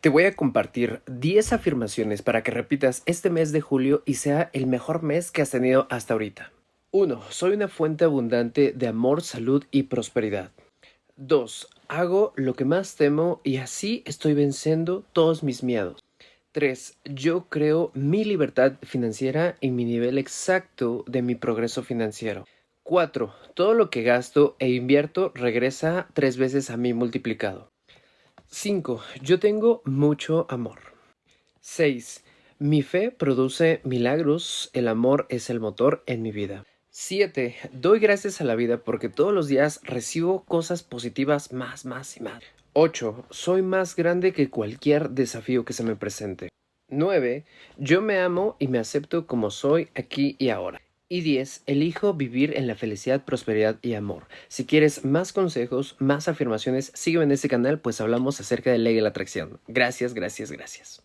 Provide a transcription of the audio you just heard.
Te voy a compartir 10 afirmaciones para que repitas este mes de julio y sea el mejor mes que has tenido hasta ahorita. 1. Soy una fuente abundante de amor, salud y prosperidad. 2. Hago lo que más temo y así estoy venciendo todos mis miedos. 3. Yo creo mi libertad financiera y mi nivel exacto de mi progreso financiero. 4. Todo lo que gasto e invierto regresa tres veces a mí multiplicado. 5. Yo tengo mucho amor. 6. Mi fe produce milagros, el amor es el motor en mi vida. 7. Doy gracias a la vida porque todos los días recibo cosas positivas más, más y más. 8. Soy más grande que cualquier desafío que se me presente. 9. Yo me amo y me acepto como soy aquí y ahora. Y 10. Elijo vivir en la felicidad, prosperidad y amor. Si quieres más consejos, más afirmaciones, sígueme en este canal, pues hablamos acerca de ley de la atracción. Gracias, gracias, gracias.